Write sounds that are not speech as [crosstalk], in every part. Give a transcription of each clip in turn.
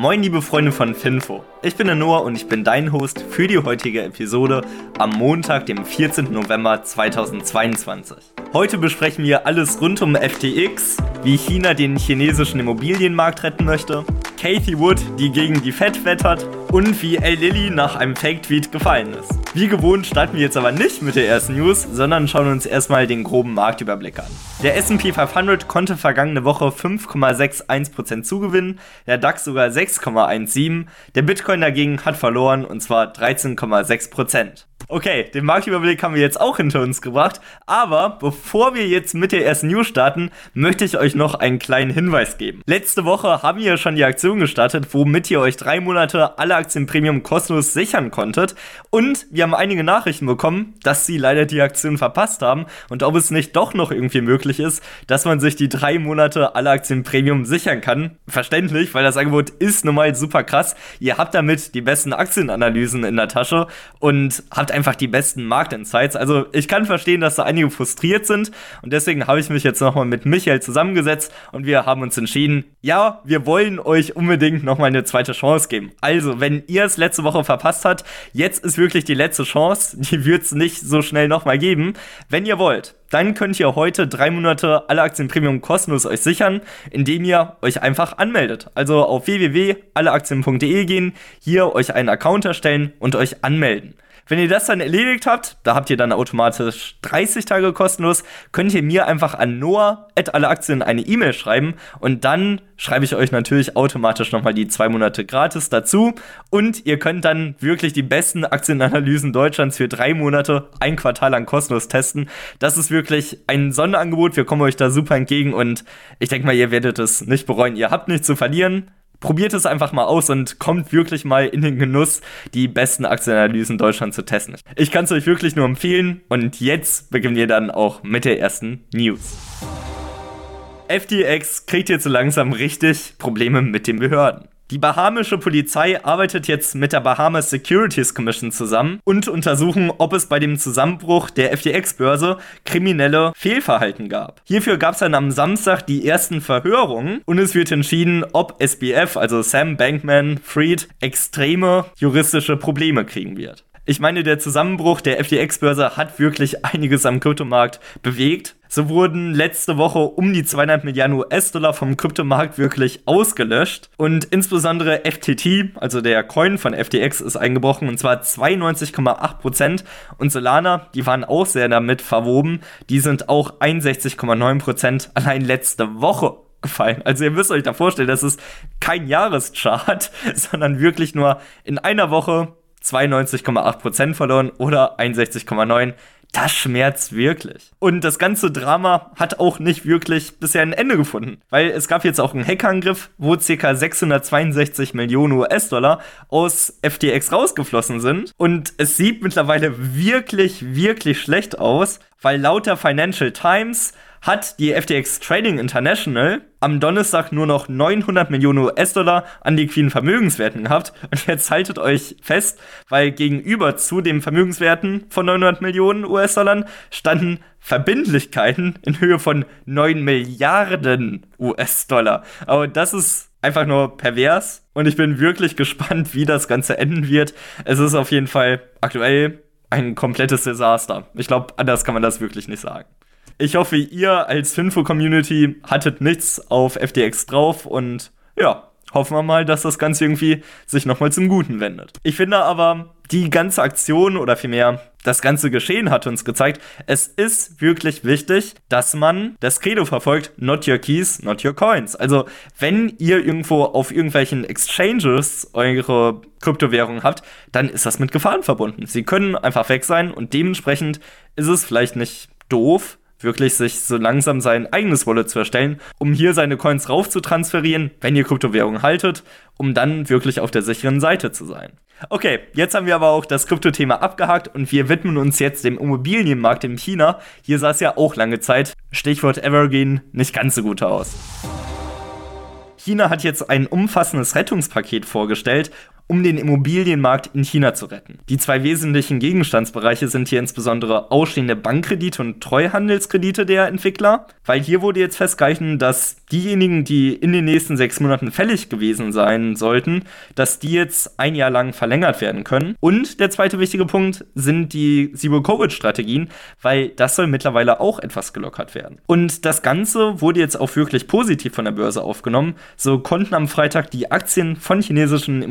Moin liebe Freunde von Finfo. Ich bin der Noah und ich bin dein Host für die heutige Episode am Montag, dem 14. November 2022. Heute besprechen wir alles rund um FTX, wie China den chinesischen Immobilienmarkt retten möchte, Kathy Wood, die gegen die Fed wettert und wie El Lilly nach einem Fake-Tweet gefallen ist. Wie gewohnt starten wir jetzt aber nicht mit der ersten News, sondern schauen uns erstmal den groben Marktüberblick an. Der S&P 500 konnte vergangene Woche 5,61% zugewinnen, der DAX sogar 6,17, der Bitcoin dagegen hat verloren und zwar 13,6%. Okay, den Marktüberblick haben wir jetzt auch hinter uns gebracht, aber bevor wir jetzt mit der ersten News starten, möchte ich euch noch einen kleinen Hinweis geben. Letzte Woche haben wir schon die Aktion gestartet, womit ihr euch drei Monate alle Aktien Premium kostenlos sichern konntet und wir haben einige Nachrichten bekommen, dass sie leider die Aktion verpasst haben und ob es nicht doch noch irgendwie möglich ist, dass man sich die drei Monate alle Aktien Premium sichern kann. Verständlich, weil das Angebot ist nun mal super krass. Ihr habt damit die besten Aktienanalysen in der Tasche und habt einfach die besten Marktinsights. Also ich kann verstehen, dass da einige frustriert sind und deswegen habe ich mich jetzt nochmal mit Michael zusammengesetzt und wir haben uns entschieden, ja, wir wollen euch unbedingt nochmal eine zweite Chance geben. Also, wenn ihr es letzte Woche verpasst habt, jetzt ist wirklich die letzte Chance. Die wird es nicht so schnell nochmal geben. Wenn ihr wollt, dann könnt ihr heute drei Monate alle Aktien Premium kostenlos euch sichern, indem ihr euch einfach anmeldet. Also auf www.alleaktien.de gehen, hier euch einen Account erstellen und euch anmelden. Wenn ihr das dann erledigt habt, da habt ihr dann automatisch 30 Tage kostenlos, könnt ihr mir einfach an noah.alleaktien eine E-Mail schreiben und dann schreibe ich euch natürlich automatisch nochmal die zwei Monate gratis dazu und ihr könnt dann wirklich die besten Aktienanalysen Deutschlands für drei Monate, ein Quartal lang kostenlos testen. Das ist wirklich ein Sonderangebot, wir kommen euch da super entgegen und ich denke mal, ihr werdet es nicht bereuen. Ihr habt nichts zu verlieren probiert es einfach mal aus und kommt wirklich mal in den Genuss, die besten Aktienanalysen Deutschland zu testen. Ich kann es euch wirklich nur empfehlen und jetzt beginnen wir dann auch mit der ersten News. FTX kriegt jetzt so langsam richtig Probleme mit den Behörden. Die bahamische Polizei arbeitet jetzt mit der Bahamas Securities Commission zusammen und untersuchen, ob es bei dem Zusammenbruch der FTX-Börse kriminelle Fehlverhalten gab. Hierfür gab es dann am Samstag die ersten Verhörungen und es wird entschieden, ob SBF, also Sam Bankman Fried, extreme juristische Probleme kriegen wird. Ich meine, der Zusammenbruch der FTX-Börse hat wirklich einiges am Kryptomarkt bewegt. So wurden letzte Woche um die 200 Milliarden US-Dollar vom Kryptomarkt wirklich ausgelöscht. Und insbesondere FTT, also der Coin von FTX, ist eingebrochen und zwar 92,8%. Und Solana, die waren auch sehr damit verwoben, die sind auch 61,9% allein letzte Woche gefallen. Also ihr müsst euch da vorstellen, das ist kein Jahreschart, [laughs] sondern wirklich nur in einer Woche 92,8% verloren oder 61,9%. Das schmerzt wirklich. Und das ganze Drama hat auch nicht wirklich bisher ein Ende gefunden. Weil es gab jetzt auch einen Hackerangriff, wo ca. 662 Millionen US-Dollar aus FTX rausgeflossen sind. Und es sieht mittlerweile wirklich, wirklich schlecht aus, weil laut der Financial Times hat die FTX Trading International am Donnerstag nur noch 900 Millionen US-Dollar an liquiden Vermögenswerten gehabt. Und jetzt haltet euch fest, weil gegenüber zu den Vermögenswerten von 900 Millionen US-Dollar standen Verbindlichkeiten in Höhe von 9 Milliarden US-Dollar. Aber das ist einfach nur pervers und ich bin wirklich gespannt, wie das Ganze enden wird. Es ist auf jeden Fall aktuell ein komplettes Desaster. Ich glaube, anders kann man das wirklich nicht sagen. Ich hoffe, ihr als Finfo-Community hattet nichts auf FTX drauf und ja, hoffen wir mal, dass das Ganze irgendwie sich nochmal zum Guten wendet. Ich finde aber, die ganze Aktion oder vielmehr das ganze Geschehen hat uns gezeigt, es ist wirklich wichtig, dass man das Credo verfolgt, not your keys, not your coins. Also, wenn ihr irgendwo auf irgendwelchen Exchanges eure Kryptowährung habt, dann ist das mit Gefahren verbunden. Sie können einfach weg sein und dementsprechend ist es vielleicht nicht doof, wirklich sich so langsam sein eigenes Wallet zu erstellen, um hier seine Coins rauf zu transferieren, wenn ihr Kryptowährungen haltet, um dann wirklich auf der sicheren Seite zu sein. Okay, jetzt haben wir aber auch das Kryptothema abgehakt und wir widmen uns jetzt dem Immobilienmarkt in China. Hier sah es ja auch lange Zeit, Stichwort Evergreen, nicht ganz so gut aus. China hat jetzt ein umfassendes Rettungspaket vorgestellt um den Immobilienmarkt in China zu retten. Die zwei wesentlichen Gegenstandsbereiche sind hier insbesondere ausstehende Bankkredite und Treuhandelskredite der Entwickler, weil hier wurde jetzt festgehalten, dass diejenigen, die in den nächsten sechs Monaten fällig gewesen sein sollten, dass die jetzt ein Jahr lang verlängert werden können. Und der zweite wichtige Punkt sind die Zero-Covid-Strategien, weil das soll mittlerweile auch etwas gelockert werden. Und das Ganze wurde jetzt auch wirklich positiv von der Börse aufgenommen. So konnten am Freitag die Aktien von chinesischen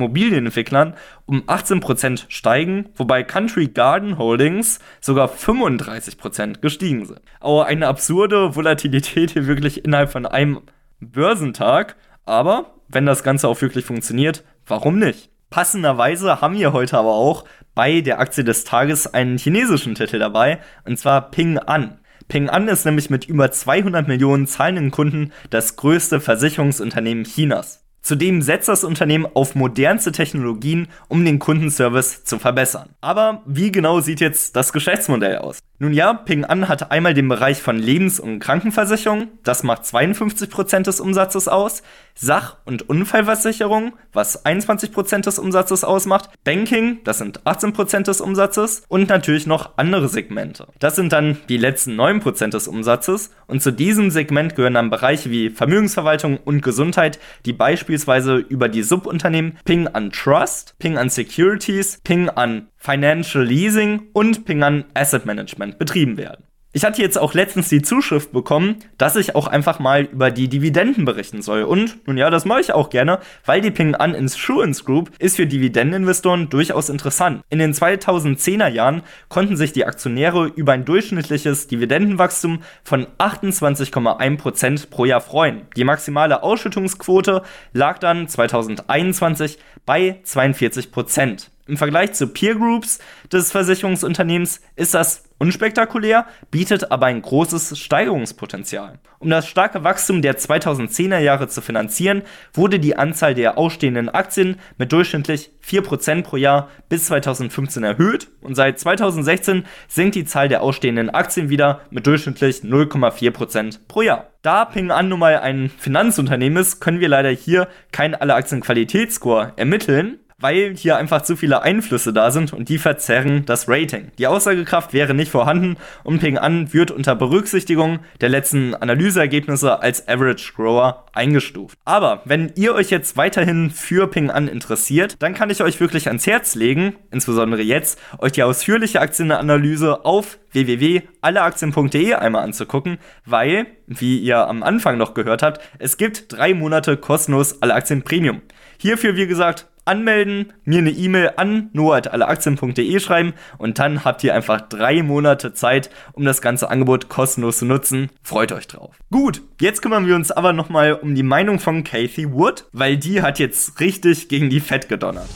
Immobilienentwicklern um 18% steigen, wobei Country Garden Holdings sogar 35% gestiegen sind. Aber eine absurde Volatilität hier wirklich innerhalb von einem Börsentag. Aber wenn das Ganze auch wirklich funktioniert, warum nicht? Passenderweise haben wir heute aber auch bei der Aktie des Tages einen chinesischen Titel dabei, und zwar Ping An. Ping An ist nämlich mit über 200 Millionen zahlenden Kunden das größte Versicherungsunternehmen Chinas. Zudem setzt das Unternehmen auf modernste Technologien, um den Kundenservice zu verbessern. Aber wie genau sieht jetzt das Geschäftsmodell aus? Nun ja, Ping An hat einmal den Bereich von Lebens- und Krankenversicherung, das macht 52% des Umsatzes aus, Sach- und Unfallversicherung, was 21% des Umsatzes ausmacht, Banking, das sind 18% des Umsatzes. Und natürlich noch andere Segmente. Das sind dann die letzten 9% des Umsatzes. Und zu diesem Segment gehören dann Bereiche wie Vermögensverwaltung und Gesundheit, die beispielsweise über die Subunternehmen Ping An Trust, Ping An Securities, Ping An Financial Leasing und Ping An Asset Management betrieben werden. Ich hatte jetzt auch letztens die Zuschrift bekommen, dass ich auch einfach mal über die Dividenden berichten soll. Und nun ja, das mache ich auch gerne, weil die Ping An Insurance Group ist für Dividendeninvestoren durchaus interessant. In den 2010er Jahren konnten sich die Aktionäre über ein durchschnittliches Dividendenwachstum von 28,1% pro Jahr freuen. Die maximale Ausschüttungsquote lag dann 2021 bei 42%. Im Vergleich zu Peer Groups des Versicherungsunternehmens ist das unspektakulär, bietet aber ein großes Steigerungspotenzial. Um das starke Wachstum der 2010er Jahre zu finanzieren, wurde die Anzahl der ausstehenden Aktien mit durchschnittlich 4% pro Jahr bis 2015 erhöht und seit 2016 sinkt die Zahl der ausstehenden Aktien wieder mit durchschnittlich 0,4% pro Jahr. Da Ping An nun mal ein Finanzunternehmen ist, können wir leider hier keinen Alle-Aktien-Qualitätsscore ermitteln weil hier einfach zu viele Einflüsse da sind und die verzerren das Rating. Die Aussagekraft wäre nicht vorhanden und Ping An wird unter Berücksichtigung der letzten Analyseergebnisse als Average Grower eingestuft. Aber wenn ihr euch jetzt weiterhin für Ping An interessiert, dann kann ich euch wirklich ans Herz legen, insbesondere jetzt, euch die ausführliche Aktienanalyse auf www.alleaktien.de einmal anzugucken, weil, wie ihr am Anfang noch gehört habt, es gibt drei Monate kostenlos Alle Aktien Premium. Hierfür, wie gesagt, anmelden, mir eine E-Mail an noah.alleaktien.de schreiben und dann habt ihr einfach drei Monate Zeit, um das ganze Angebot kostenlos zu nutzen. Freut euch drauf. Gut, jetzt kümmern wir uns aber nochmal um die Meinung von Kathy Wood, weil die hat jetzt richtig gegen die Fett gedonnert.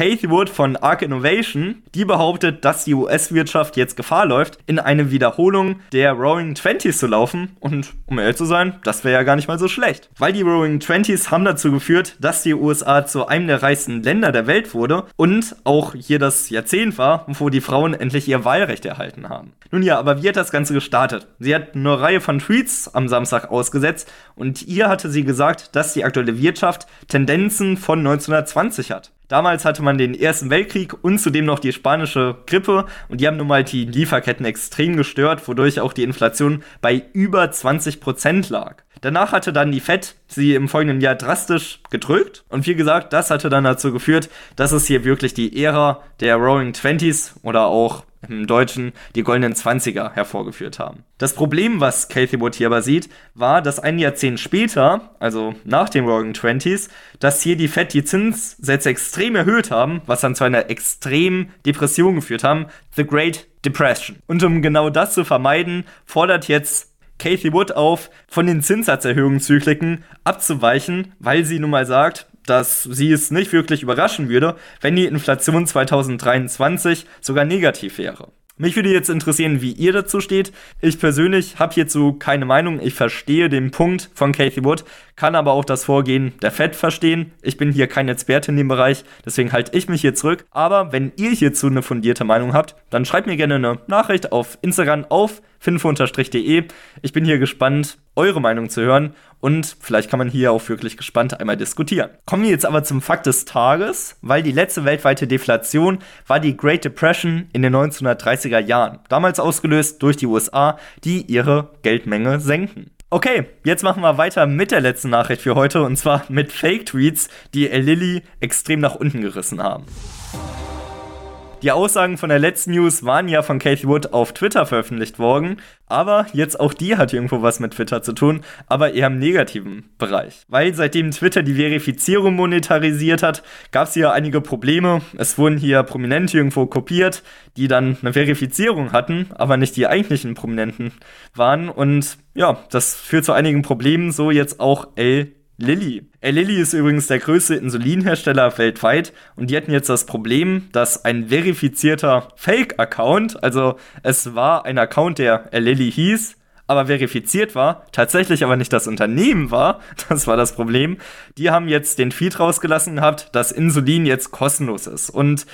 Kathy Wood von Arc Innovation, die behauptet, dass die US-Wirtschaft jetzt Gefahr läuft, in eine Wiederholung der Roaring Twenties zu laufen. Und um ehrlich zu sein, das wäre ja gar nicht mal so schlecht. Weil die Roaring Twenties haben dazu geführt, dass die USA zu einem der reichsten Länder der Welt wurde und auch hier das Jahrzehnt war, wo die Frauen endlich ihr Wahlrecht erhalten haben. Nun ja, aber wie hat das Ganze gestartet? Sie hat eine Reihe von Tweets am Samstag ausgesetzt und ihr hatte sie gesagt, dass die aktuelle Wirtschaft Tendenzen von 1920 hat. Damals hatte man den Ersten Weltkrieg und zudem noch die spanische Grippe und die haben nun mal die Lieferketten extrem gestört, wodurch auch die Inflation bei über 20% lag. Danach hatte dann die Fed sie im folgenden Jahr drastisch gedrückt und wie gesagt, das hatte dann dazu geführt, dass es hier wirklich die Ära der Roaring Twenties oder auch im Deutschen die goldenen Zwanziger hervorgeführt haben. Das Problem, was Cathy Wood hier aber sieht, war, dass ein Jahrzehnt später, also nach den Roaring Twenties, dass hier die Fed die Zinssätze extrem erhöht haben, was dann zu einer extremen Depression geführt haben, The Great Depression. Und um genau das zu vermeiden, fordert jetzt Cathy Wood auf, von den Zinssatzerhöhungszykliken abzuweichen, weil sie nun mal sagt, dass sie es nicht wirklich überraschen würde, wenn die Inflation 2023 sogar negativ wäre. Mich würde jetzt interessieren, wie ihr dazu steht. Ich persönlich habe hierzu keine Meinung. Ich verstehe den Punkt von Kathy Wood, kann aber auch das Vorgehen der Fed verstehen. Ich bin hier kein Experte in dem Bereich, deswegen halte ich mich hier zurück. Aber wenn ihr hierzu eine fundierte Meinung habt, dann schreibt mir gerne eine Nachricht auf Instagram auf finfo-de. Ich bin hier gespannt, eure Meinung zu hören und vielleicht kann man hier auch wirklich gespannt einmal diskutieren. Kommen wir jetzt aber zum Fakt des Tages, weil die letzte weltweite Deflation war die Great Depression in den 1930er Jahren, damals ausgelöst durch die USA, die ihre Geldmenge senken. Okay, jetzt machen wir weiter mit der letzten Nachricht für heute und zwar mit Fake-Tweets, die Lilly extrem nach unten gerissen haben. Die Aussagen von der letzten News waren ja von Kathy Wood auf Twitter veröffentlicht worden, aber jetzt auch die hat irgendwo was mit Twitter zu tun, aber eher im negativen Bereich. Weil seitdem Twitter die Verifizierung monetarisiert hat, gab es hier einige Probleme. Es wurden hier Prominente irgendwo kopiert, die dann eine Verifizierung hatten, aber nicht die eigentlichen Prominenten waren. Und ja, das führt zu einigen Problemen, so jetzt auch L Lilly. Äh, Lilly ist übrigens der größte Insulinhersteller weltweit und die hatten jetzt das Problem, dass ein verifizierter Fake-Account, also es war ein Account, der Lilly hieß, aber verifiziert war, tatsächlich aber nicht das Unternehmen war, [laughs] das war das Problem. Die haben jetzt den Feed rausgelassen gehabt, dass Insulin jetzt kostenlos ist. Und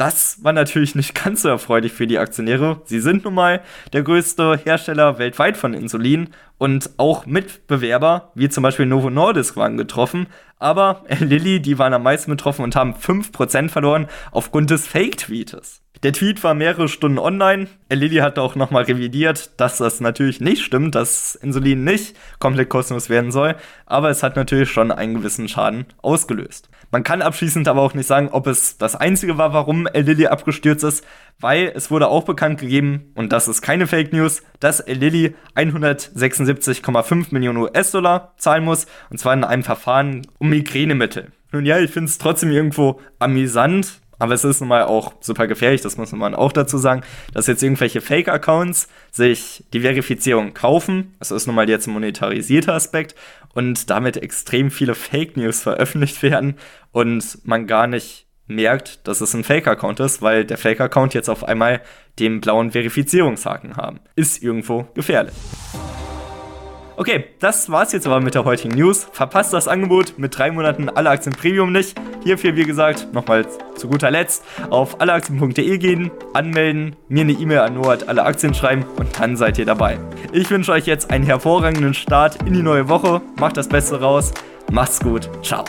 das war natürlich nicht ganz so erfreulich für die Aktionäre. Sie sind nun mal der größte Hersteller weltweit von Insulin und auch Mitbewerber, wie zum Beispiel Novo Nordisk, waren getroffen. Aber Lilly, die waren am meisten betroffen und haben 5% verloren aufgrund des Fake-Tweetes. Der Tweet war mehrere Stunden online. Lilly hat auch nochmal revidiert, dass das natürlich nicht stimmt, dass Insulin nicht komplett kostenlos werden soll. Aber es hat natürlich schon einen gewissen Schaden ausgelöst. Man kann abschließend aber auch nicht sagen, ob es das einzige war, warum Lilly abgestürzt ist, weil es wurde auch bekannt gegeben, und das ist keine Fake News, dass Lilly 176,5 Millionen US-Dollar zahlen muss, und zwar in einem Verfahren um Migränemittel. Nun ja, ich finde es trotzdem irgendwo amüsant, aber es ist nun mal auch super gefährlich, das muss man auch dazu sagen, dass jetzt irgendwelche Fake-Accounts sich die Verifizierung kaufen. Das ist nun mal jetzt ein monetarisierter Aspekt und damit extrem viele Fake News veröffentlicht werden und man gar nicht merkt, dass es ein Fake-Account ist, weil der Fake-Account jetzt auf einmal den blauen Verifizierungshaken haben. Ist irgendwo gefährlich. Okay, das war's jetzt aber mit der heutigen News. Verpasst das Angebot mit drei Monaten alle Aktien Premium nicht. Hierfür, wie gesagt, nochmal zu guter Letzt auf alleaktien.de gehen, anmelden, mir eine E-Mail an Noah alle Aktien schreiben und dann seid ihr dabei. Ich wünsche euch jetzt einen hervorragenden Start in die neue Woche. Macht das Beste raus. Macht's gut. Ciao.